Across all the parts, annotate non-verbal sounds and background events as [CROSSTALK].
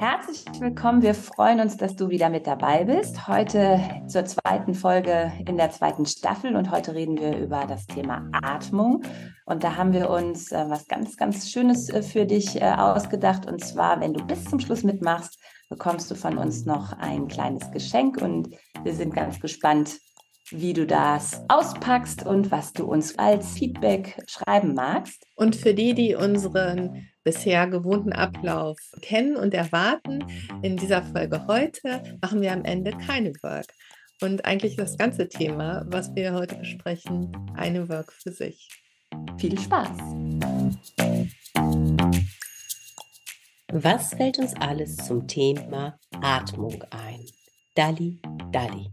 Herzlich willkommen. Wir freuen uns, dass du wieder mit dabei bist. Heute zur zweiten Folge in der zweiten Staffel und heute reden wir über das Thema Atmung. Und da haben wir uns äh, was ganz, ganz Schönes äh, für dich äh, ausgedacht. Und zwar, wenn du bis zum Schluss mitmachst, bekommst du von uns noch ein kleines Geschenk und wir sind ganz gespannt, wie du das auspackst und was du uns als Feedback schreiben magst. Und für die, die unseren bisher gewohnten Ablauf kennen und erwarten, in dieser Folge heute machen wir am Ende keine Work. Und eigentlich das ganze Thema, was wir heute besprechen, eine Work für sich. Viel Spaß! Was fällt uns alles zum Thema Atmung ein? Dalli, Dalli.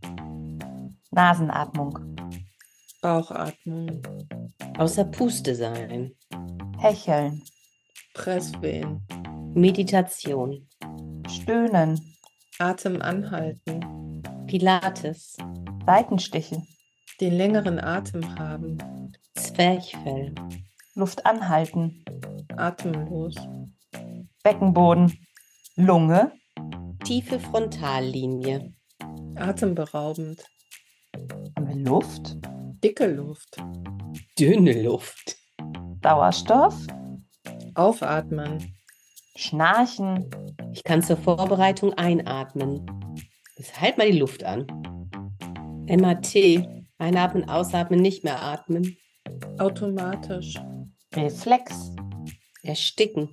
Nasenatmung. Bauchatmung. Außer Puste sein. Hecheln. Presswehen. Meditation. Stöhnen. Atem anhalten. Pilates. Seitenstiche. Den längeren Atem haben. Zwerchfell. Luft anhalten. Atemlos. Beckenboden. Lunge. Tiefe Frontallinie. Atemberaubend. Haben wir Luft? Dicke Luft. Dünne Luft. Sauerstoff? Aufatmen. Schnarchen? Ich kann zur Vorbereitung einatmen. Jetzt halt mal die Luft an. MAT. Einatmen, ausatmen, nicht mehr atmen. Automatisch. Reflex? Ersticken.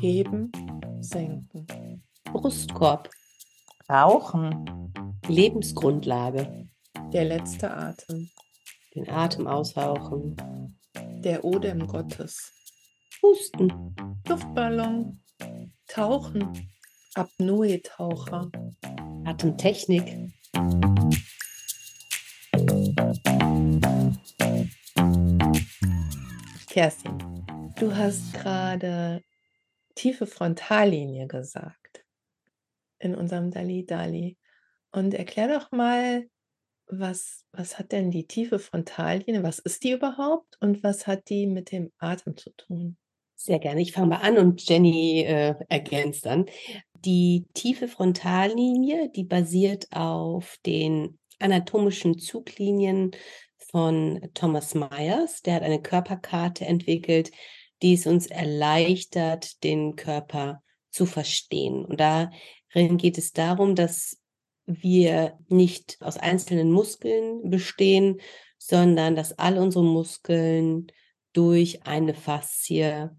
Heben. Senken. Brustkorb. Rauchen? Lebensgrundlage. Der letzte Atem. Den Atem aushauchen. Der Odem Gottes. Husten. Luftballon. Tauchen. Apnoe-Taucher. Atemtechnik. Kerstin, du hast gerade tiefe Frontallinie gesagt in unserem Dali Dali. Und erklär doch mal, was, was hat denn die tiefe Frontallinie? Was ist die überhaupt? Und was hat die mit dem Atem zu tun? Sehr gerne. Ich fange mal an und Jenny äh, ergänzt dann. Die tiefe Frontallinie, die basiert auf den anatomischen Zuglinien von Thomas Myers. Der hat eine Körperkarte entwickelt, die es uns erleichtert, den Körper zu verstehen. Und darin geht es darum, dass wir nicht aus einzelnen Muskeln bestehen, sondern dass alle unsere Muskeln durch eine Faszie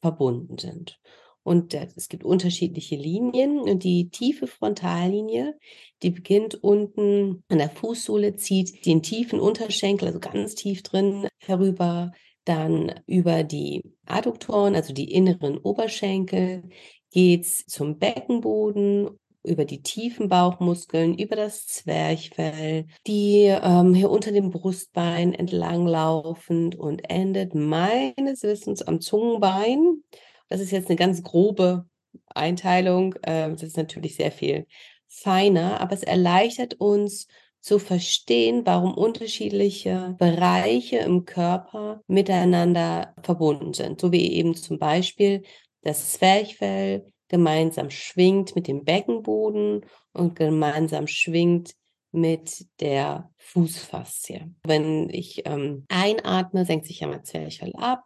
verbunden sind. Und es gibt unterschiedliche Linien. Und die tiefe Frontallinie, die beginnt unten an der Fußsohle, zieht den tiefen Unterschenkel, also ganz tief drin, herüber, dann über die Adduktoren, also die inneren Oberschenkel, geht's zum Beckenboden über die tiefen Bauchmuskeln, über das Zwerchfell, die ähm, hier unter dem Brustbein entlang laufend und endet meines Wissens am Zungenbein. Das ist jetzt eine ganz grobe Einteilung. Äh, das ist natürlich sehr viel feiner, aber es erleichtert uns zu verstehen, warum unterschiedliche Bereiche im Körper miteinander verbunden sind. So wie eben zum Beispiel das Zwerchfell gemeinsam schwingt mit dem Beckenboden und gemeinsam schwingt mit der Fußfaszie. Wenn ich ähm, einatme, senkt sich ja mein Zwerchfell ab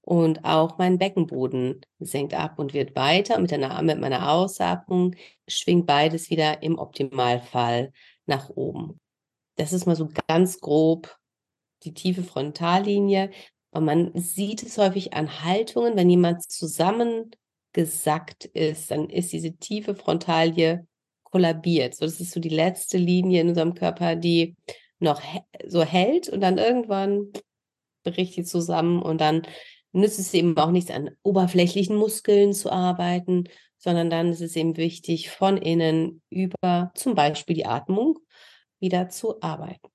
und auch mein Beckenboden senkt ab und wird weiter. Mit, einer, mit meiner Ausatmung schwingt beides wieder im Optimalfall nach oben. Das ist mal so ganz grob die tiefe Frontallinie. Und man sieht es häufig an Haltungen, wenn jemand zusammen gesackt ist, dann ist diese tiefe Frontalie kollabiert. So, das ist so die letzte Linie in unserem Körper, die noch so hält und dann irgendwann bricht die zusammen und dann nützt es eben auch nichts an oberflächlichen Muskeln zu arbeiten, sondern dann ist es eben wichtig, von innen über zum Beispiel die Atmung wieder zu arbeiten.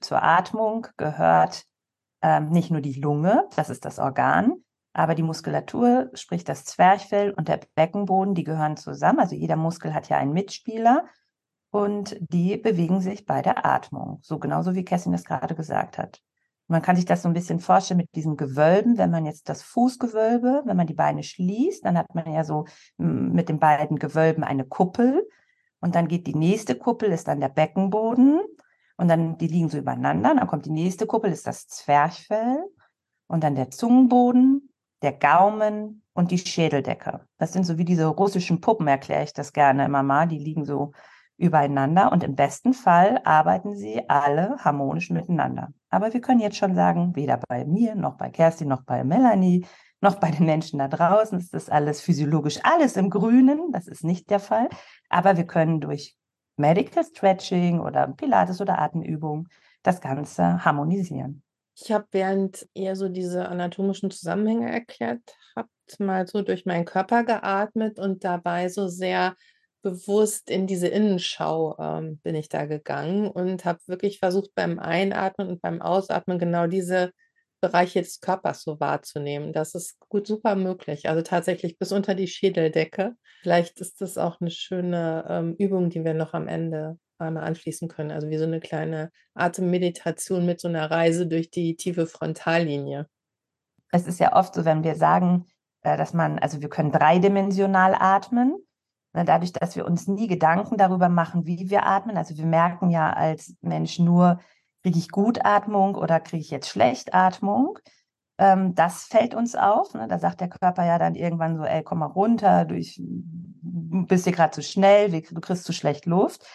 Zur Atmung gehört ähm, nicht nur die Lunge, das ist das Organ, aber die Muskulatur, sprich das Zwerchfell und der Beckenboden, die gehören zusammen. Also jeder Muskel hat ja einen Mitspieler und die bewegen sich bei der Atmung. So genauso wie Kessin es gerade gesagt hat. Man kann sich das so ein bisschen vorstellen mit diesen Gewölben. Wenn man jetzt das Fußgewölbe, wenn man die Beine schließt, dann hat man ja so mit den beiden Gewölben eine Kuppel. Und dann geht die nächste Kuppel, ist dann der Beckenboden. Und dann, die liegen so übereinander. Dann kommt die nächste Kuppel, ist das Zwerchfell. Und dann der Zungenboden, der Gaumen und die Schädeldecke. Das sind so wie diese russischen Puppen, erkläre ich das gerne immer mal. Die liegen so übereinander und im besten Fall arbeiten sie alle harmonisch miteinander. Aber wir können jetzt schon sagen, weder bei mir, noch bei Kerstin, noch bei Melanie, noch bei den Menschen da draußen ist das alles physiologisch, alles im Grünen. Das ist nicht der Fall. Aber wir können durch Medical Stretching oder Pilates oder Atemübungen das Ganze harmonisieren. Ich habe, während ihr so diese anatomischen Zusammenhänge erklärt habt, mal so durch meinen Körper geatmet und dabei so sehr bewusst in diese Innenschau ähm, bin ich da gegangen und habe wirklich versucht, beim Einatmen und beim Ausatmen genau diese Bereiche des Körpers so wahrzunehmen. Das ist gut super möglich. Also tatsächlich bis unter die Schädeldecke. Vielleicht ist das auch eine schöne ähm, Übung, die wir noch am Ende einmal anschließen können. Also wie so eine kleine Atemmeditation mit so einer Reise durch die tiefe Frontallinie. Es ist ja oft so, wenn wir sagen, äh, dass man, also wir können dreidimensional atmen. Ne, dadurch, dass wir uns nie Gedanken darüber machen, wie wir atmen. Also wir merken ja als Mensch nur, kriege ich Gutatmung oder kriege ich jetzt Schlechtatmung. Ähm, das fällt uns auf. Ne? Da sagt der Körper ja dann irgendwann so, ey, komm mal runter, du bist dir gerade zu schnell, du kriegst zu schlecht Luft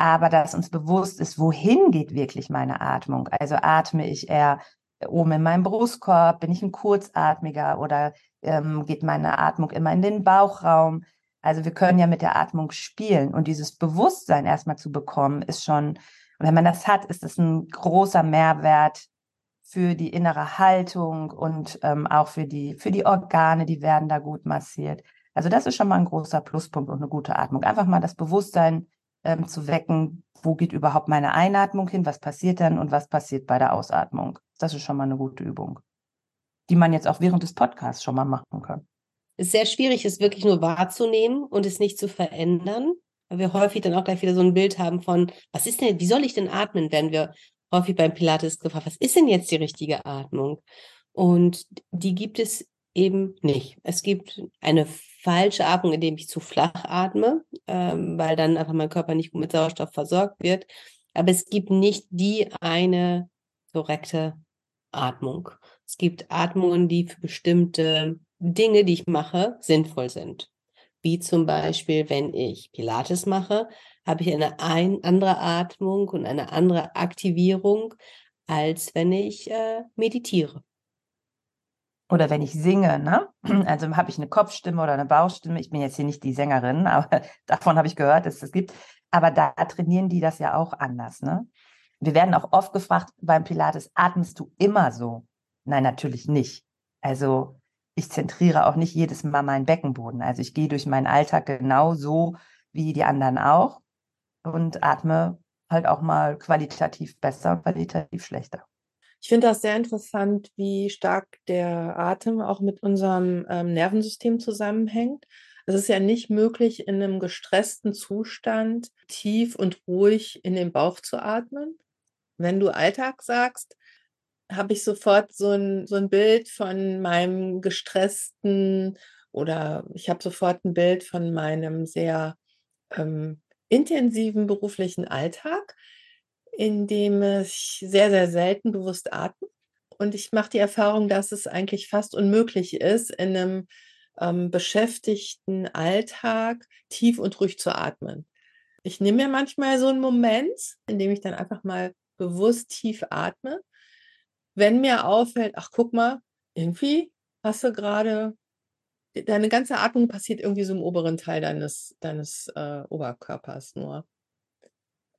aber dass uns bewusst ist, wohin geht wirklich meine Atmung. Also atme ich eher oben in meinem Brustkorb, bin ich ein Kurzatmiger oder ähm, geht meine Atmung immer in den Bauchraum. Also wir können ja mit der Atmung spielen und dieses Bewusstsein erstmal zu bekommen, ist schon, wenn man das hat, ist es ein großer Mehrwert für die innere Haltung und ähm, auch für die, für die Organe, die werden da gut massiert. Also das ist schon mal ein großer Pluspunkt und eine gute Atmung. Einfach mal das Bewusstsein ähm, zu wecken, wo geht überhaupt meine Einatmung hin, was passiert dann und was passiert bei der Ausatmung. Das ist schon mal eine gute Übung, die man jetzt auch während des Podcasts schon mal machen kann. Es ist sehr schwierig, es wirklich nur wahrzunehmen und es nicht zu verändern, weil wir häufig dann auch gleich wieder so ein Bild haben von, was ist denn, wie soll ich denn atmen, wenn wir häufig beim Pilates gefragt, was ist denn jetzt die richtige Atmung? Und die gibt es eben nicht. Es gibt eine falsche Atmung, indem ich zu flach atme, ähm, weil dann einfach mein Körper nicht gut mit Sauerstoff versorgt wird. Aber es gibt nicht die eine korrekte Atmung. Es gibt Atmungen, die für bestimmte Dinge, die ich mache, sinnvoll sind. Wie zum Beispiel, wenn ich Pilates mache, habe ich eine ein, andere Atmung und eine andere Aktivierung, als wenn ich äh, meditiere. Oder wenn ich singe, ne? Also habe ich eine Kopfstimme oder eine Bauchstimme. Ich bin jetzt hier nicht die Sängerin, [LAUGHS] aber davon habe ich gehört, dass es das gibt. Aber da trainieren die das ja auch anders, ne? Wir werden auch oft gefragt beim Pilates, atmest du immer so? Nein, natürlich nicht. Also ich zentriere auch nicht jedes Mal meinen Beckenboden. Also ich gehe durch meinen Alltag genau so wie die anderen auch und atme halt auch mal qualitativ besser und qualitativ schlechter. Ich finde das sehr interessant, wie stark der Atem auch mit unserem ähm, Nervensystem zusammenhängt. Es ist ja nicht möglich, in einem gestressten Zustand tief und ruhig in den Bauch zu atmen. Wenn du Alltag sagst, habe ich sofort so ein, so ein Bild von meinem gestressten oder ich habe sofort ein Bild von meinem sehr ähm, intensiven beruflichen Alltag in dem ich sehr, sehr selten bewusst atme. Und ich mache die Erfahrung, dass es eigentlich fast unmöglich ist, in einem ähm, beschäftigten Alltag tief und ruhig zu atmen. Ich nehme mir manchmal so einen Moment, in dem ich dann einfach mal bewusst tief atme. Wenn mir auffällt, ach guck mal, irgendwie hast du gerade, deine ganze Atmung passiert irgendwie so im oberen Teil deines, deines äh, Oberkörpers nur.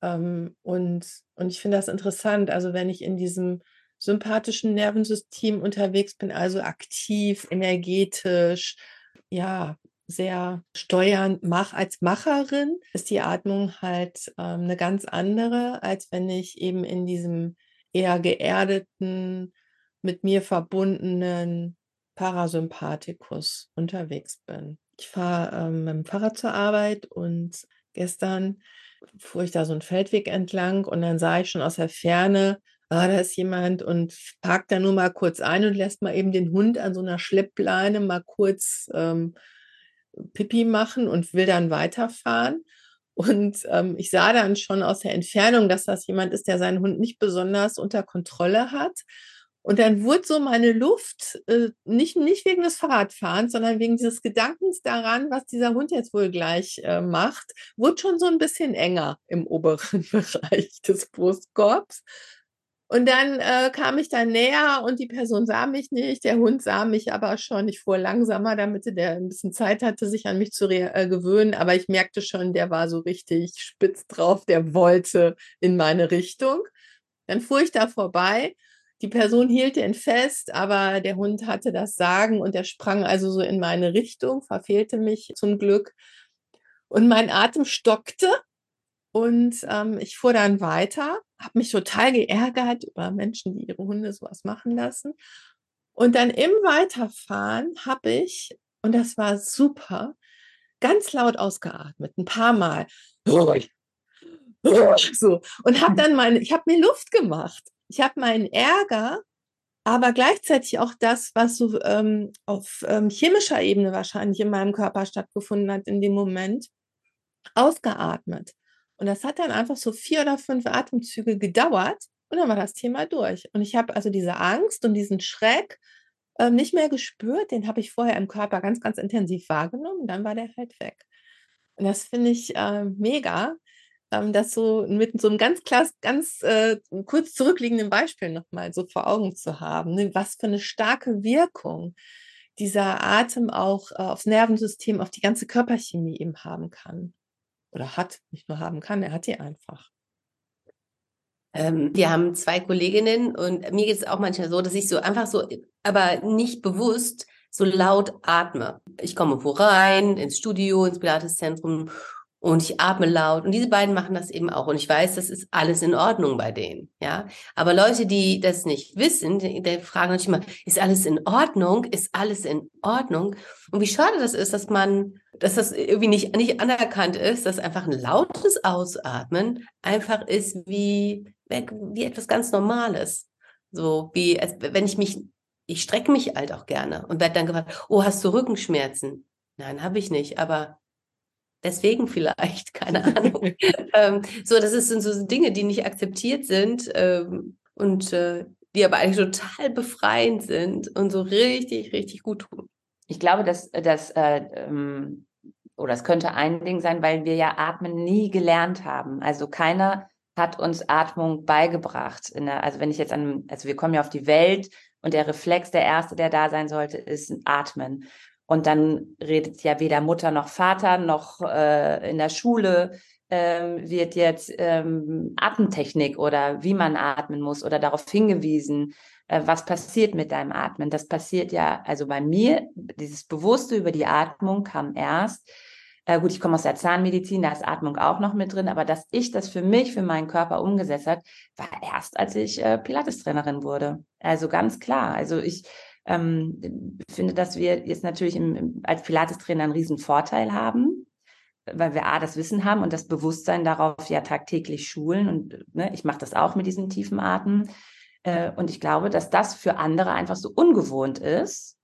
Ähm, und, und ich finde das interessant. Also wenn ich in diesem sympathischen Nervensystem unterwegs bin, also aktiv, energetisch, ja, sehr steuernd mach als Macherin, ist die Atmung halt ähm, eine ganz andere, als wenn ich eben in diesem eher geerdeten, mit mir verbundenen Parasympathikus unterwegs bin. Ich fahre ähm, mit dem Fahrrad zur Arbeit und gestern fuhr ich da so einen Feldweg entlang und dann sah ich schon aus der Ferne ah, da ist jemand und parkt da nur mal kurz ein und lässt mal eben den Hund an so einer Schleppleine mal kurz ähm, Pipi machen und will dann weiterfahren. Und ähm, ich sah dann schon aus der Entfernung, dass das jemand ist, der seinen Hund nicht besonders unter Kontrolle hat. Und dann wurde so meine Luft, äh, nicht, nicht wegen des Fahrradfahrens, sondern wegen dieses Gedankens daran, was dieser Hund jetzt wohl gleich äh, macht, wurde schon so ein bisschen enger im oberen [LAUGHS] Bereich des Brustkorbs. Und dann äh, kam ich dann näher und die Person sah mich nicht, der Hund sah mich aber schon. Ich fuhr langsamer, damit der ein bisschen Zeit hatte, sich an mich zu äh, gewöhnen. Aber ich merkte schon, der war so richtig spitz drauf, der wollte in meine Richtung. Dann fuhr ich da vorbei. Die Person hielt ihn fest, aber der Hund hatte das Sagen und er sprang also so in meine Richtung, verfehlte mich zum Glück. Und mein Atem stockte und ähm, ich fuhr dann weiter, habe mich total geärgert über Menschen, die ihre Hunde sowas machen lassen. Und dann im Weiterfahren habe ich, und das war super, ganz laut ausgeatmet, ein paar Mal. [LAUGHS] So. Und habe dann meine, ich habe mir Luft gemacht. Ich habe meinen Ärger, aber gleichzeitig auch das, was so ähm, auf ähm, chemischer Ebene wahrscheinlich in meinem Körper stattgefunden hat in dem Moment, ausgeatmet. Und das hat dann einfach so vier oder fünf Atemzüge gedauert und dann war das Thema durch. Und ich habe also diese Angst und diesen Schreck äh, nicht mehr gespürt. Den habe ich vorher im Körper ganz, ganz intensiv wahrgenommen. Und dann war der halt weg. Und das finde ich äh, mega, ähm, das so mit so einem ganz klass, ganz äh, kurz zurückliegenden Beispiel nochmal so vor Augen zu haben. Ne? Was für eine starke Wirkung dieser Atem auch äh, aufs Nervensystem, auf die ganze Körperchemie eben haben kann oder hat, nicht nur haben kann, er hat die einfach. Ähm, wir haben zwei Kolleginnen und mir geht es auch manchmal so, dass ich so einfach so, aber nicht bewusst so laut atme. Ich komme wo rein, ins Studio, ins Pilateszentrum und ich atme laut. Und diese beiden machen das eben auch. Und ich weiß, das ist alles in Ordnung bei denen. Ja. Aber Leute, die das nicht wissen, die, fragen natürlich immer, ist alles in Ordnung? Ist alles in Ordnung? Und wie schade das ist, dass man, dass das irgendwie nicht, nicht anerkannt ist, dass einfach ein lautes Ausatmen einfach ist wie, wie etwas ganz Normales. So wie, als wenn ich mich, ich strecke mich halt auch gerne und werde dann gefragt, oh, hast du Rückenschmerzen? Nein, habe ich nicht, aber Deswegen vielleicht, [LAUGHS] keine [LAUGHS] Ahnung. ähm, so, das sind so Dinge, die nicht akzeptiert sind ähm, und äh, die aber eigentlich total befreiend sind und so richtig, richtig gut tun. Ich glaube, dass das äh, ähm, oder es könnte ein Ding sein, weil wir ja Atmen nie gelernt haben. Also keiner hat uns Atmung beigebracht. Der, also wenn ich jetzt an, also wir kommen ja auf die Welt und der Reflex, der erste, der da sein sollte, ist Atmen. Und dann redet ja weder Mutter noch Vater noch äh, in der Schule ähm, wird jetzt ähm, Atemtechnik oder wie man atmen muss oder darauf hingewiesen, äh, was passiert mit deinem Atmen. Das passiert ja, also bei mir, dieses Bewusste über die Atmung kam erst. Äh, gut, ich komme aus der Zahnmedizin, da ist Atmung auch noch mit drin, aber dass ich das für mich, für meinen Körper umgesetzt habe, war erst, als ich äh, Pilates-Trainerin wurde. Also ganz klar. Also ich ähm, finde, dass wir jetzt natürlich im, als Pilates-Trainer einen riesen Vorteil haben, weil wir A, das Wissen haben und das Bewusstsein darauf ja tagtäglich schulen. Und ne, ich mache das auch mit diesen tiefen Atem. Äh, und ich glaube, dass das für andere einfach so ungewohnt ist,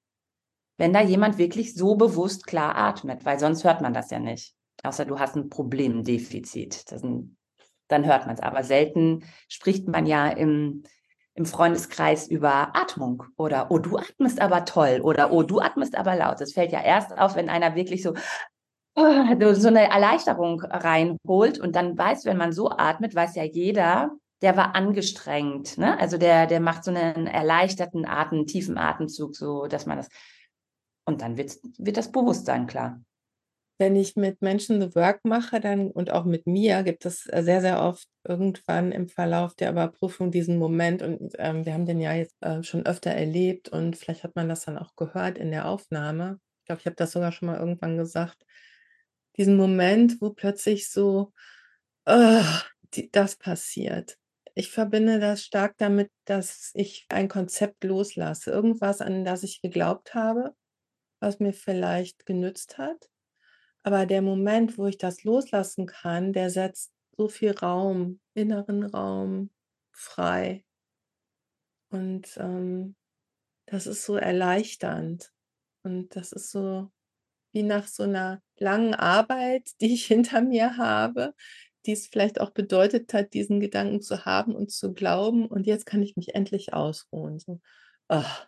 wenn da jemand wirklich so bewusst klar atmet, weil sonst hört man das ja nicht. Außer du hast ein Problemdefizit. Ein, dann hört man es. Aber selten spricht man ja im, im Freundeskreis über Atmung oder oh, du atmest aber toll oder oh, du atmest aber laut. Das fällt ja erst auf, wenn einer wirklich so oh, so eine Erleichterung reinholt und dann weiß, wenn man so atmet, weiß ja jeder, der war angestrengt, ne? Also der der macht so einen erleichterten Atem, tiefen Atemzug, so dass man das und dann wird wird das Bewusstsein klar wenn ich mit Menschen The Work mache, dann und auch mit mir, gibt es äh, sehr, sehr oft irgendwann im Verlauf der Überprüfung diesen Moment und ähm, wir haben den ja jetzt äh, schon öfter erlebt und vielleicht hat man das dann auch gehört in der Aufnahme. Ich glaube, ich habe das sogar schon mal irgendwann gesagt. Diesen Moment, wo plötzlich so uh, die, das passiert. Ich verbinde das stark damit, dass ich ein Konzept loslasse. Irgendwas, an das ich geglaubt habe, was mir vielleicht genützt hat aber der Moment, wo ich das loslassen kann, der setzt so viel Raum, inneren Raum frei. Und ähm, das ist so erleichternd. Und das ist so wie nach so einer langen Arbeit, [LAUGHS] die ich hinter mir habe, die es vielleicht auch bedeutet hat, diesen Gedanken zu haben und zu glauben. Und jetzt kann ich mich endlich ausruhen. So, ach,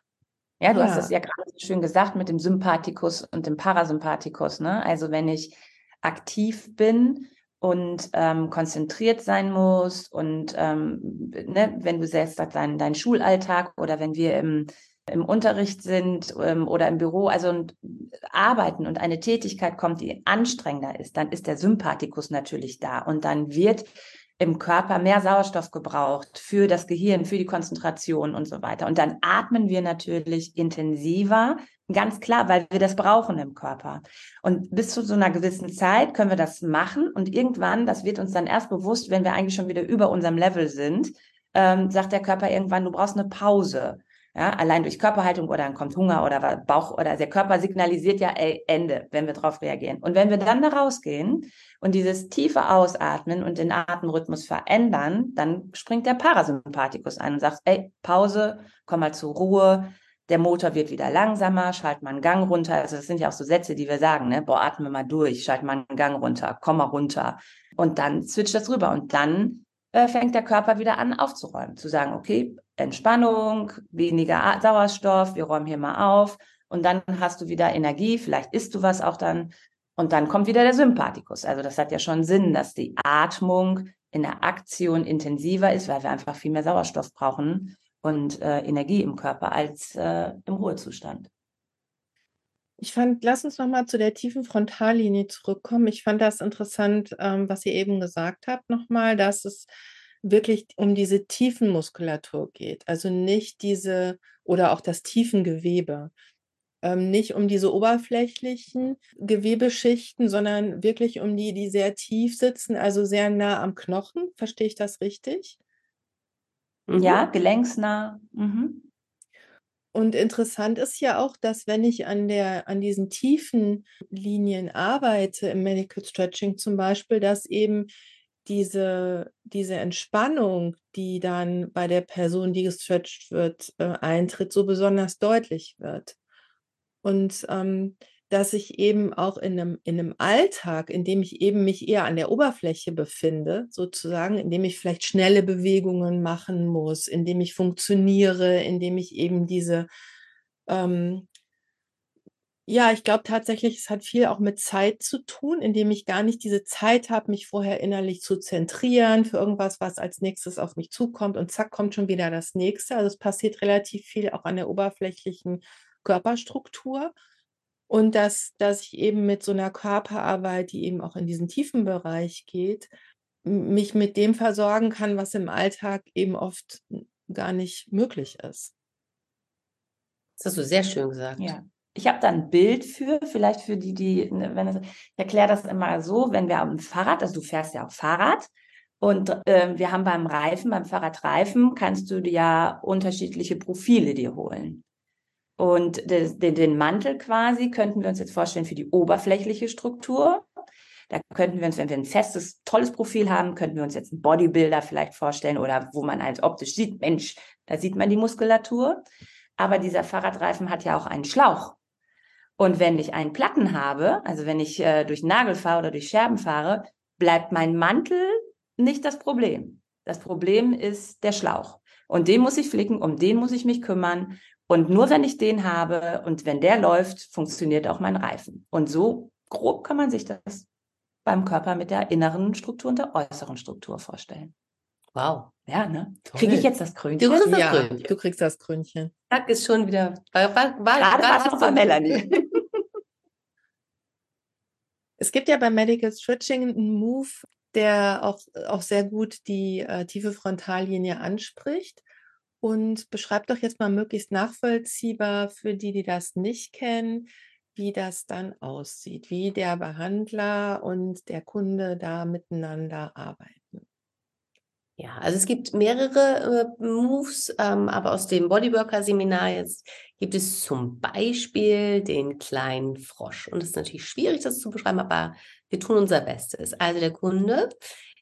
ja, du hast es ja gerade so schön gesagt mit dem Sympathikus und dem Parasympathikus. Ne? Also wenn ich aktiv bin und ähm, konzentriert sein muss und ähm, ne, wenn du selbst deinen dein Schulalltag oder wenn wir im, im Unterricht sind ähm, oder im Büro, also und arbeiten und eine Tätigkeit kommt, die anstrengender ist, dann ist der Sympathikus natürlich da und dann wird im Körper mehr Sauerstoff gebraucht für das Gehirn, für die Konzentration und so weiter. Und dann atmen wir natürlich intensiver, ganz klar, weil wir das brauchen im Körper. Und bis zu so einer gewissen Zeit können wir das machen und irgendwann, das wird uns dann erst bewusst, wenn wir eigentlich schon wieder über unserem Level sind, ähm, sagt der Körper irgendwann, du brauchst eine Pause. Ja, allein durch Körperhaltung oder dann kommt Hunger oder Bauch oder der Körper signalisiert ja, ey, Ende, wenn wir darauf reagieren. Und wenn wir dann da rausgehen und dieses tiefe Ausatmen und den Atemrhythmus verändern, dann springt der Parasympathikus ein und sagt, ey, Pause, komm mal zur Ruhe, der Motor wird wieder langsamer, schalt mal einen Gang runter. Also das sind ja auch so Sätze, die wir sagen, ne? Boah, atme mal durch, schalt mal einen Gang runter, komm mal runter. Und dann switcht das rüber und dann äh, fängt der Körper wieder an aufzuräumen, zu sagen, okay, Entspannung, weniger Sauerstoff, wir räumen hier mal auf und dann hast du wieder Energie, vielleicht isst du was auch dann und dann kommt wieder der Sympathikus. Also das hat ja schon Sinn, dass die Atmung in der Aktion intensiver ist, weil wir einfach viel mehr Sauerstoff brauchen und äh, Energie im Körper als äh, im Ruhezustand. Ich fand, lass uns nochmal zu der tiefen Frontallinie zurückkommen. Ich fand das interessant, ähm, was ihr eben gesagt habt, nochmal, dass es wirklich um diese Tiefenmuskulatur geht. Also nicht diese oder auch das Tiefengewebe. Ähm, nicht um diese oberflächlichen Gewebeschichten, sondern wirklich um die, die sehr tief sitzen, also sehr nah am Knochen. Verstehe ich das richtig? Ja, mhm. gelenksnah. Mhm. Und interessant ist ja auch, dass wenn ich an der, an diesen tiefen Linien arbeite, im Medical Stretching zum Beispiel, dass eben diese, diese Entspannung, die dann bei der Person, die gestretched wird, äh, eintritt, so besonders deutlich wird. Und ähm, dass ich eben auch in einem, in einem Alltag, in dem ich eben mich eher an der Oberfläche befinde, sozusagen, in dem ich vielleicht schnelle Bewegungen machen muss, in dem ich funktioniere, in dem ich eben diese, ähm, ja, ich glaube tatsächlich, es hat viel auch mit Zeit zu tun, indem ich gar nicht diese Zeit habe, mich vorher innerlich zu zentrieren für irgendwas, was als nächstes auf mich zukommt und zack, kommt schon wieder das nächste. Also es passiert relativ viel auch an der oberflächlichen Körperstruktur. Und dass, dass ich eben mit so einer Körperarbeit, die eben auch in diesen tiefen Bereich geht, mich mit dem versorgen kann, was im Alltag eben oft gar nicht möglich ist. Das hast du sehr schön gesagt. Ja. Ich habe da ein Bild für, vielleicht für die, die, ne, wenn es, ich erkläre das immer so, wenn wir am Fahrrad, also du fährst ja auch Fahrrad und äh, wir haben beim Reifen, beim Fahrradreifen, kannst du dir ja unterschiedliche Profile dir holen. Und den, den Mantel quasi könnten wir uns jetzt vorstellen für die oberflächliche Struktur. Da könnten wir uns, wenn wir ein festes, tolles Profil haben, könnten wir uns jetzt einen Bodybuilder vielleicht vorstellen oder wo man als optisch sieht, Mensch, da sieht man die Muskulatur. Aber dieser Fahrradreifen hat ja auch einen Schlauch. Und wenn ich einen Platten habe, also wenn ich äh, durch Nagel fahre oder durch Scherben fahre, bleibt mein Mantel nicht das Problem. Das Problem ist der Schlauch. Und den muss ich flicken, um den muss ich mich kümmern. Und nur wenn ich den habe und wenn der läuft, funktioniert auch mein Reifen. Und so grob kann man sich das beim Körper mit der inneren Struktur und der äußeren Struktur vorstellen. Wow. Ja, ne? Kriege ich jetzt das Krönchen? Du kriegst das, ja, Krönchen. Du kriegst das Krönchen. Zack, ist schon wieder. War, war, war, Gerade war es noch bei Melanie. [LAUGHS] es gibt ja beim Medical Stretching einen Move, der auch, auch sehr gut die äh, tiefe Frontallinie anspricht. Und beschreib doch jetzt mal möglichst nachvollziehbar für die, die das nicht kennen, wie das dann aussieht, wie der Behandler und der Kunde da miteinander arbeiten. Ja, also es gibt mehrere äh, Moves, ähm, aber aus dem Bodyworker-Seminar jetzt gibt es zum Beispiel den kleinen Frosch. Und es ist natürlich schwierig, das zu beschreiben, aber wir tun unser Bestes. Also der Kunde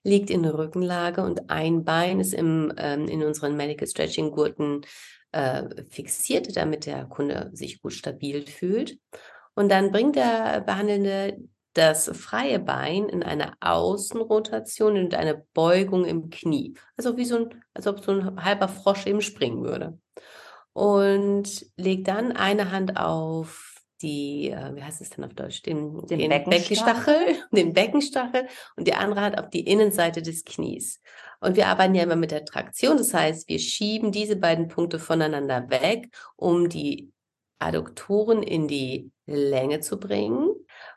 liegt in Rückenlage und ein Bein ist im, ähm, in unseren Medical Stretching Gurten äh, fixiert, damit der Kunde sich gut stabil fühlt. Und dann bringt der Behandelnde das freie Bein in eine Außenrotation und eine Beugung im Knie. Also wie so ein, als ob so ein halber Frosch eben springen würde. Und legt dann eine Hand auf die, äh, wie heißt es denn auf Deutsch? Den, den, den Beckenstachel. [LAUGHS] den Beckenstachel und die andere Hand auf die Innenseite des Knies. Und wir arbeiten ja immer mit der Traktion. Das heißt, wir schieben diese beiden Punkte voneinander weg, um die Adduktoren in die Länge zu bringen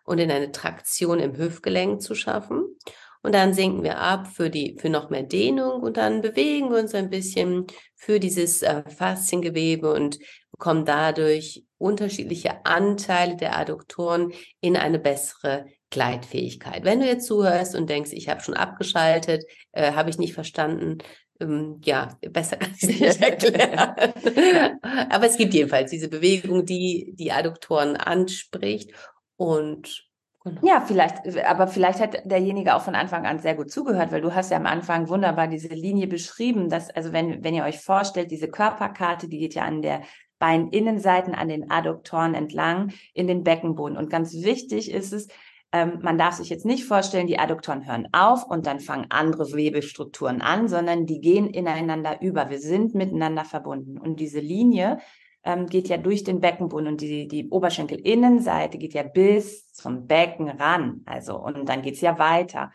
und in eine Traktion im Hüftgelenk zu schaffen. Und dann sinken wir ab für die, für noch mehr Dehnung und dann bewegen wir uns ein bisschen für dieses äh, Fasziengewebe und bekommen dadurch unterschiedliche Anteile der Adduktoren in eine bessere Gleitfähigkeit. Wenn du jetzt zuhörst und denkst, ich habe schon abgeschaltet, äh, habe ich nicht verstanden, ähm, ja, besser kann ich es nicht [LAUGHS] erklären. Aber es gibt jedenfalls diese Bewegung, die die Adduktoren anspricht und Genau. Ja, vielleicht, aber vielleicht hat derjenige auch von Anfang an sehr gut zugehört, weil du hast ja am Anfang wunderbar diese Linie beschrieben, dass, also wenn, wenn ihr euch vorstellt, diese Körperkarte, die geht ja an der Beininnenseiten, an den Adduktoren entlang in den Beckenboden. Und ganz wichtig ist es, ähm, man darf sich jetzt nicht vorstellen, die Adduktoren hören auf und dann fangen andere Webestrukturen an, sondern die gehen ineinander über. Wir sind miteinander verbunden. Und diese Linie ähm, geht ja durch den Beckenboden und die, die Oberschenkelinnenseite geht ja bis zum Becken ran. Also, und dann geht's ja weiter.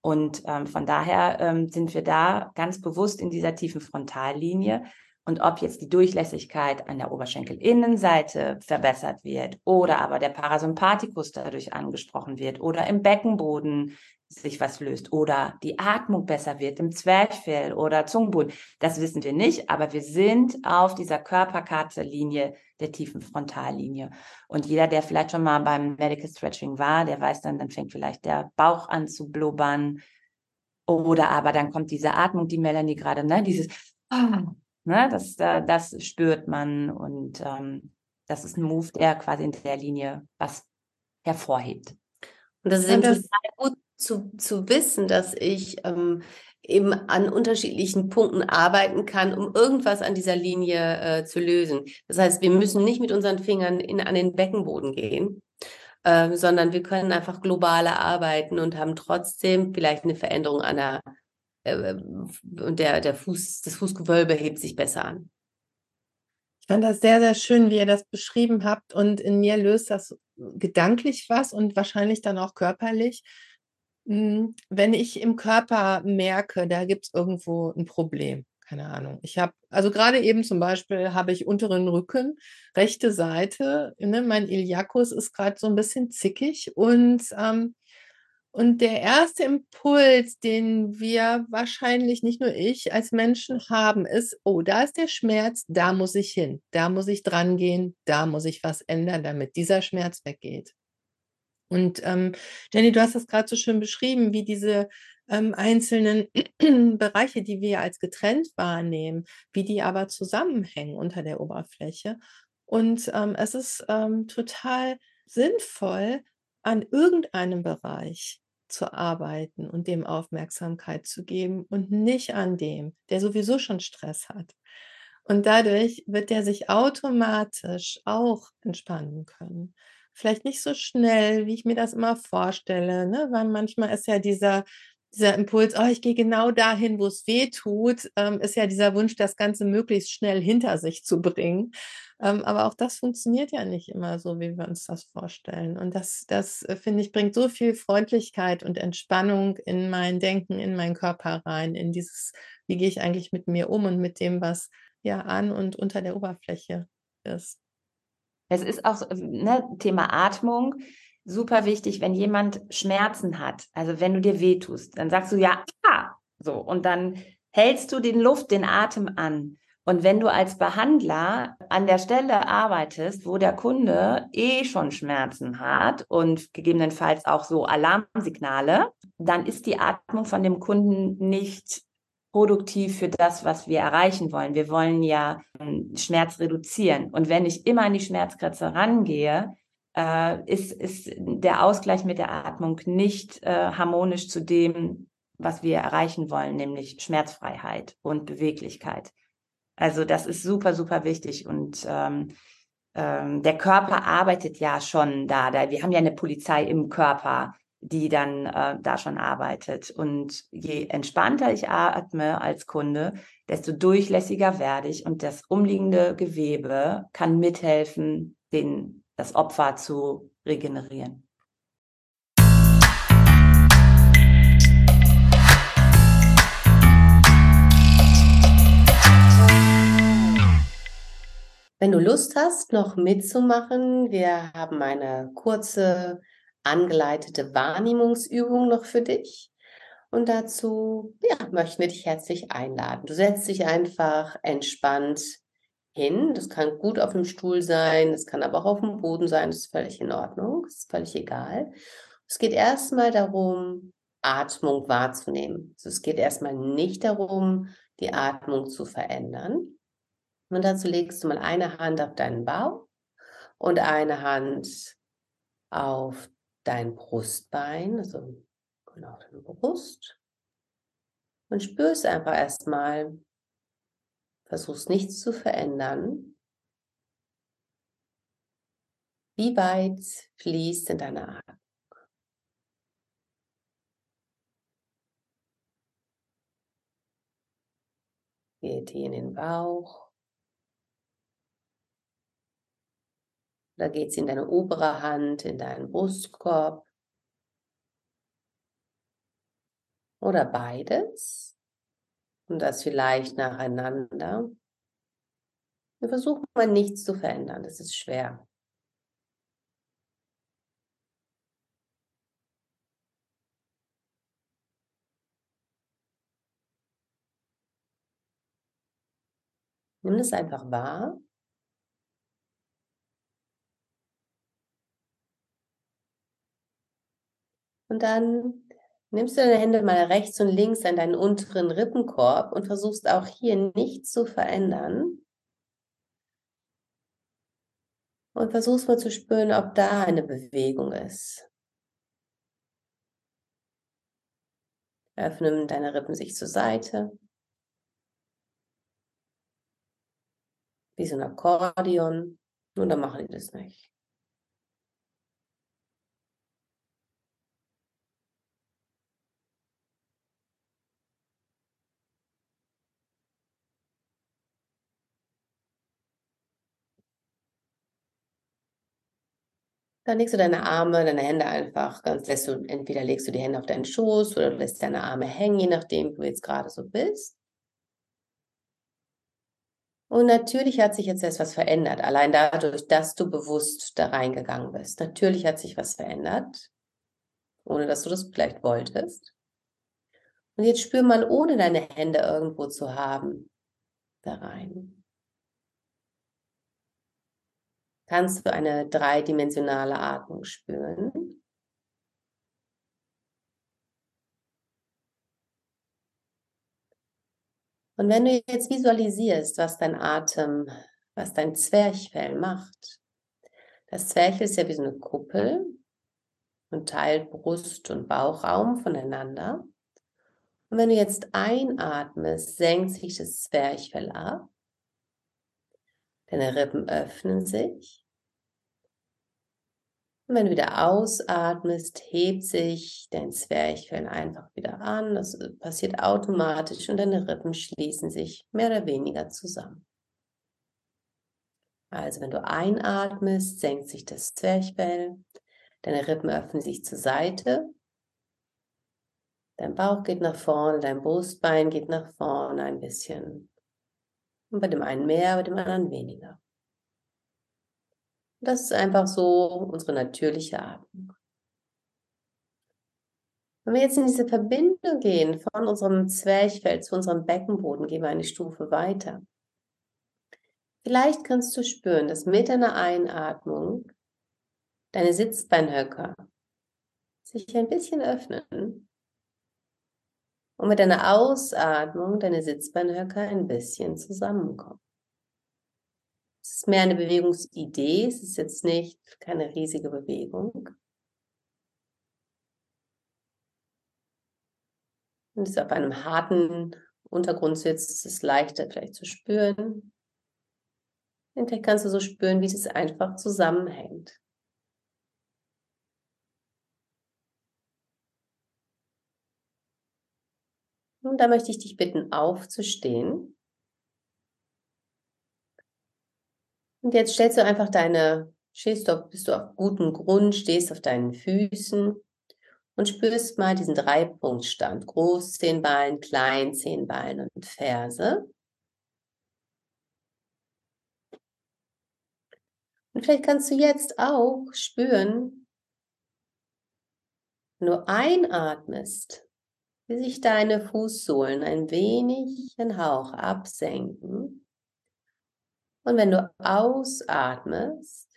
Und ähm, von daher ähm, sind wir da ganz bewusst in dieser tiefen Frontallinie. Und ob jetzt die Durchlässigkeit an der Oberschenkelinnenseite verbessert wird oder aber der Parasympathikus dadurch angesprochen wird oder im Beckenboden sich was löst oder die Atmung besser wird im Zwerchfell oder Zungenboden. Das wissen wir nicht, aber wir sind auf dieser Körperkarte-Linie der tiefen Frontallinie. Und jeder, der vielleicht schon mal beim Medical Stretching war, der weiß dann, dann fängt vielleicht der Bauch an zu blubbern. Oder aber dann kommt diese Atmung, die Melanie gerade, ne, dieses, ne, das, das spürt man und ähm, das ist ein Move, der quasi in der Linie was hervorhebt. Und das ist das total gut zu, zu wissen, dass ich ähm, eben an unterschiedlichen Punkten arbeiten kann, um irgendwas an dieser Linie äh, zu lösen. Das heißt, wir müssen nicht mit unseren Fingern in, an den Beckenboden gehen, äh, sondern wir können einfach globaler arbeiten und haben trotzdem vielleicht eine Veränderung an der und der, der Fuß, das Fußgewölbe hebt sich besser an. Ich fand das sehr, sehr schön, wie ihr das beschrieben habt. Und in mir löst das gedanklich was und wahrscheinlich dann auch körperlich. Hm, wenn ich im Körper merke, da gibt es irgendwo ein Problem, keine Ahnung. Ich habe, also gerade eben zum Beispiel habe ich unteren Rücken, rechte Seite, ne, mein Iliakus ist gerade so ein bisschen zickig und ähm, und der erste Impuls, den wir wahrscheinlich nicht nur ich als Menschen haben, ist, oh, da ist der Schmerz, da muss ich hin, da muss ich dran gehen, da muss ich was ändern, damit dieser Schmerz weggeht. Und ähm, Jenny, du hast das gerade so schön beschrieben, wie diese ähm, einzelnen [CLEARS THROAT] Bereiche, die wir als getrennt wahrnehmen, wie die aber zusammenhängen unter der Oberfläche. Und ähm, es ist ähm, total sinnvoll, an irgendeinem Bereich zu arbeiten und dem Aufmerksamkeit zu geben und nicht an dem, der sowieso schon Stress hat. Und dadurch wird der sich automatisch auch entspannen können vielleicht nicht so schnell, wie ich mir das immer vorstelle, ne? weil manchmal ist ja dieser, dieser Impuls, oh, ich gehe genau dahin, wo es weh tut, ähm, ist ja dieser Wunsch, das Ganze möglichst schnell hinter sich zu bringen. Ähm, aber auch das funktioniert ja nicht immer so, wie wir uns das vorstellen. Und das, das äh, finde ich, bringt so viel Freundlichkeit und Entspannung in mein Denken, in meinen Körper rein, in dieses, wie gehe ich eigentlich mit mir um und mit dem, was ja an und unter der Oberfläche ist. Es ist auch ne, Thema Atmung super wichtig, wenn jemand Schmerzen hat, also wenn du dir wehtust, dann sagst du ja, ah, so und dann hältst du den Luft, den Atem an. Und wenn du als Behandler an der Stelle arbeitest, wo der Kunde eh schon Schmerzen hat und gegebenenfalls auch so Alarmsignale, dann ist die Atmung von dem Kunden nicht produktiv für das, was wir erreichen wollen. Wir wollen ja ähm, Schmerz reduzieren. Und wenn ich immer an die Schmerzgrenze rangehe, äh, ist, ist der Ausgleich mit der Atmung nicht äh, harmonisch zu dem, was wir erreichen wollen, nämlich Schmerzfreiheit und Beweglichkeit. Also das ist super, super wichtig und ähm, ähm, der Körper arbeitet ja schon da, da. Wir haben ja eine Polizei im Körper, die dann äh, da schon arbeitet. Und je entspannter ich atme als Kunde, desto durchlässiger werde ich und das umliegende Gewebe kann mithelfen, den, das Opfer zu regenerieren. Wenn du Lust hast, noch mitzumachen, wir haben eine kurze angeleitete Wahrnehmungsübung noch für dich. Und dazu ja, möchten wir dich herzlich einladen. Du setzt dich einfach entspannt hin. Das kann gut auf dem Stuhl sein, das kann aber auch auf dem Boden sein, das ist völlig in Ordnung, das ist völlig egal. Es geht erstmal darum, Atmung wahrzunehmen. Also es geht erstmal nicht darum, die Atmung zu verändern, und dazu legst du mal eine Hand auf deinen Bauch und eine Hand auf dein Brustbein, also genau deine Brust. Und spürst einfach erstmal, versuchst nichts zu verändern. Wie weit fließt in deiner Atmung? Geht die in den Bauch? Oder geht sie in deine obere Hand, in deinen Brustkorb? Oder beides? Und das vielleicht nacheinander. Wir versuchen mal nichts zu verändern, das ist schwer. Nimm es einfach wahr. Und dann nimmst du deine Hände mal rechts und links an deinen unteren Rippenkorb und versuchst auch hier nichts zu verändern. Und versuchst mal zu spüren, ob da eine Bewegung ist. Öffnen deine Rippen sich zur Seite. Wie so ein Akkordeon. Nur dann machen die das nicht. Dann legst du deine Arme, deine Hände einfach ganz, lässt du, entweder legst du die Hände auf deinen Schoß oder du lässt deine Arme hängen, je nachdem, wo du jetzt gerade so bist. Und natürlich hat sich jetzt etwas verändert, allein dadurch, dass du bewusst da reingegangen bist. Natürlich hat sich was verändert, ohne dass du das vielleicht wolltest. Und jetzt spür mal, ohne deine Hände irgendwo zu haben, da rein. Kannst du eine dreidimensionale Atmung spüren. Und wenn du jetzt visualisierst, was dein Atem, was dein Zwerchfell macht, das Zwerchfell ist ja wie so eine Kuppel und teilt Brust- und Bauchraum voneinander. Und wenn du jetzt einatmest, senkt sich das Zwerchfell ab Deine Rippen öffnen sich. Und wenn du wieder ausatmest, hebt sich dein Zwerchfell einfach wieder an. Das passiert automatisch und deine Rippen schließen sich mehr oder weniger zusammen. Also wenn du einatmest, senkt sich das Zwerchfell. Deine Rippen öffnen sich zur Seite. Dein Bauch geht nach vorne, dein Brustbein geht nach vorne ein bisschen. Und bei dem einen mehr, bei dem anderen weniger. Das ist einfach so unsere natürliche Atmung. Wenn wir jetzt in diese Verbindung gehen von unserem Zwerchfell zu unserem Beckenboden, gehen wir eine Stufe weiter. Vielleicht kannst du spüren, dass mit deiner Einatmung deine Sitzbeinhöcker sich ein bisschen öffnen und mit deiner Ausatmung deine Sitzbeinhöcker ein bisschen zusammenkommen. Es ist mehr eine Bewegungsidee, es ist jetzt nicht keine riesige Bewegung. Wenn es auf einem harten Untergrund sitzt, ist es leichter vielleicht zu spüren. Vielleicht kannst du so spüren, wie das einfach zusammenhängt. Und da möchte ich dich bitten, aufzustehen. Und jetzt stellst du einfach deine, stehst du, bist du auf gutem Grund, stehst auf deinen Füßen und spürst mal diesen Dreipunktstand. Großzehenballen, Kleinzehenballen und Ferse. Und vielleicht kannst du jetzt auch spüren, du einatmest, wie sich deine Fußsohlen ein wenig, ein Hauch absenken. Und wenn du ausatmest,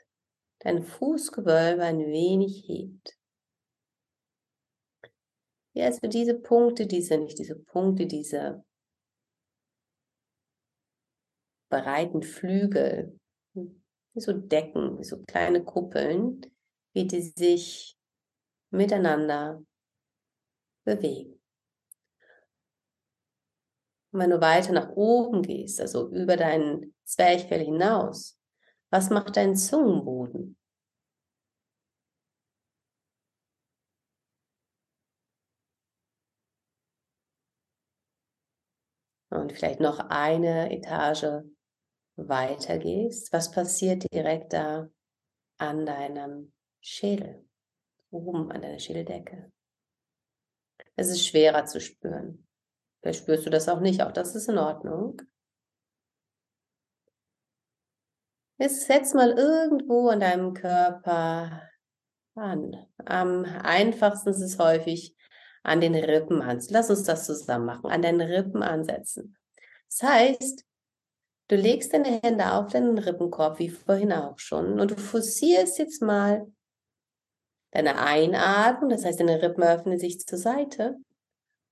dein Fußgewölbe ein wenig hebt. Ja, also diese Punkte, diese, nicht diese Punkte, diese breiten Flügel, wie so Decken, wie so kleine Kuppeln, wie die sich miteinander bewegen. Und wenn du weiter nach oben gehst, also über deinen Zwerchfell hinaus, was macht dein Zungenboden? Und vielleicht noch eine Etage weiter gehst, was passiert direkt da an deinem Schädel, oben an deiner Schädeldecke? Es ist schwerer zu spüren. Vielleicht spürst du das auch nicht, auch das ist in Ordnung. Jetzt setz mal irgendwo an deinem Körper an. Am einfachsten ist es häufig an den Rippen an. Lass uns das zusammen machen. An deinen Rippen ansetzen. Das heißt, du legst deine Hände auf deinen Rippenkorb, wie vorhin auch schon, und du forcierst jetzt mal deine Einatmung, das heißt, deine Rippen öffnen sich zur Seite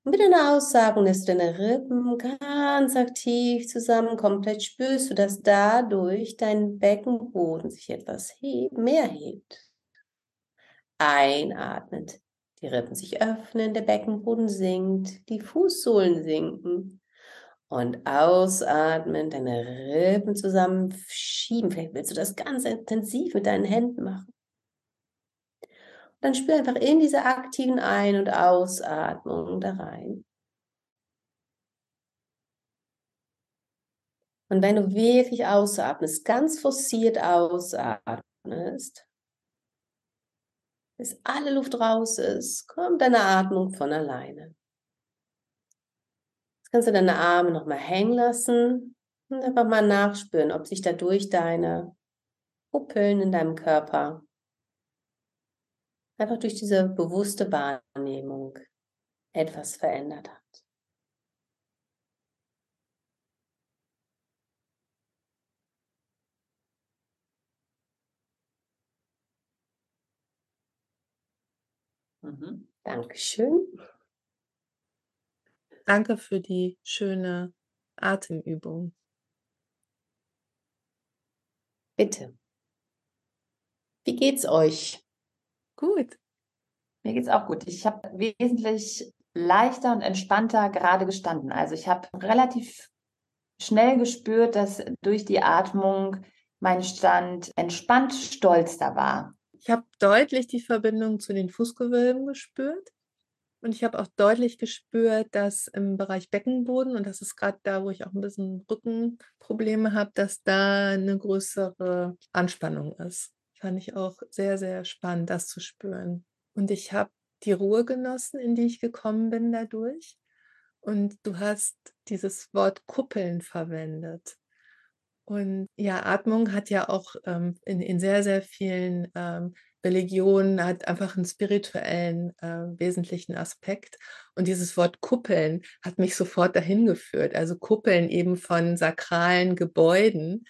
mit einer Aussagung lässt du deine Rippen ganz aktiv zusammenkommen. Vielleicht spürst du, dass dadurch dein Beckenboden sich etwas mehr hebt. Einatmend, die Rippen sich öffnen, der Beckenboden sinkt, die Fußsohlen sinken. Und ausatmen, deine Rippen zusammenschieben. Vielleicht willst du das ganz intensiv mit deinen Händen machen. Dann spür einfach in diese aktiven Ein- und Ausatmung da rein. Und wenn du wirklich ausatmest, ganz forciert ausatmest, bis alle Luft raus ist, kommt deine Atmung von alleine. Jetzt kannst du deine Arme nochmal hängen lassen und einfach mal nachspüren, ob sich dadurch deine Puppeln in deinem Körper einfach durch diese bewusste Wahrnehmung etwas verändert hat. Mhm. Dankeschön. Danke für die schöne Atemübung. Bitte. Wie geht's euch? Gut. Mir geht's auch gut. Ich habe wesentlich leichter und entspannter gerade gestanden. Also ich habe relativ schnell gespürt, dass durch die Atmung mein Stand entspannt stolzer war. Ich habe deutlich die Verbindung zu den Fußgewölben gespürt. Und ich habe auch deutlich gespürt, dass im Bereich Beckenboden, und das ist gerade da, wo ich auch ein bisschen Rückenprobleme habe, dass da eine größere Anspannung ist. Fand ich auch sehr, sehr spannend, das zu spüren. Und ich habe die Ruhe genossen, in die ich gekommen bin dadurch. Und du hast dieses Wort Kuppeln verwendet. Und ja, Atmung hat ja auch ähm, in, in sehr, sehr vielen ähm, Religionen, hat einfach einen spirituellen äh, wesentlichen Aspekt. Und dieses Wort Kuppeln hat mich sofort dahin geführt. Also Kuppeln eben von sakralen Gebäuden.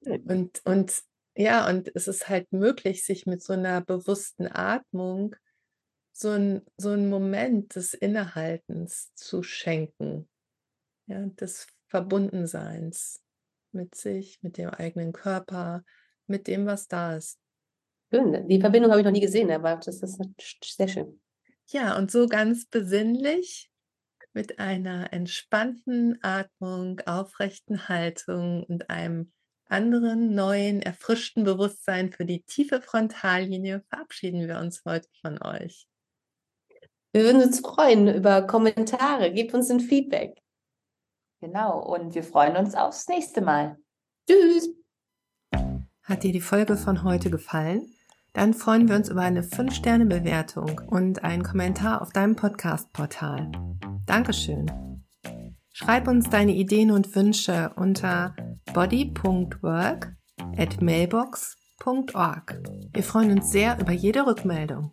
Und, und ja, und es ist halt möglich, sich mit so einer bewussten Atmung so ein, so ein Moment des Innehaltens zu schenken, ja, des Verbundenseins mit sich, mit dem eigenen Körper, mit dem, was da ist. Schön. Die Verbindung habe ich noch nie gesehen, aber das ist sehr schön. Ja, und so ganz besinnlich mit einer entspannten Atmung, aufrechten Haltung und einem anderen, neuen, erfrischten Bewusstsein für die tiefe Frontallinie verabschieden wir uns heute von euch. Wir würden uns freuen über Kommentare. Gebt uns ein Feedback. Genau, und wir freuen uns aufs nächste Mal. Tschüss. Hat dir die Folge von heute gefallen? Dann freuen wir uns über eine 5-Sterne-Bewertung und einen Kommentar auf deinem Podcast-Portal. Dankeschön. Schreib uns deine Ideen und Wünsche unter body.work at mailbox.org. Wir freuen uns sehr über jede Rückmeldung.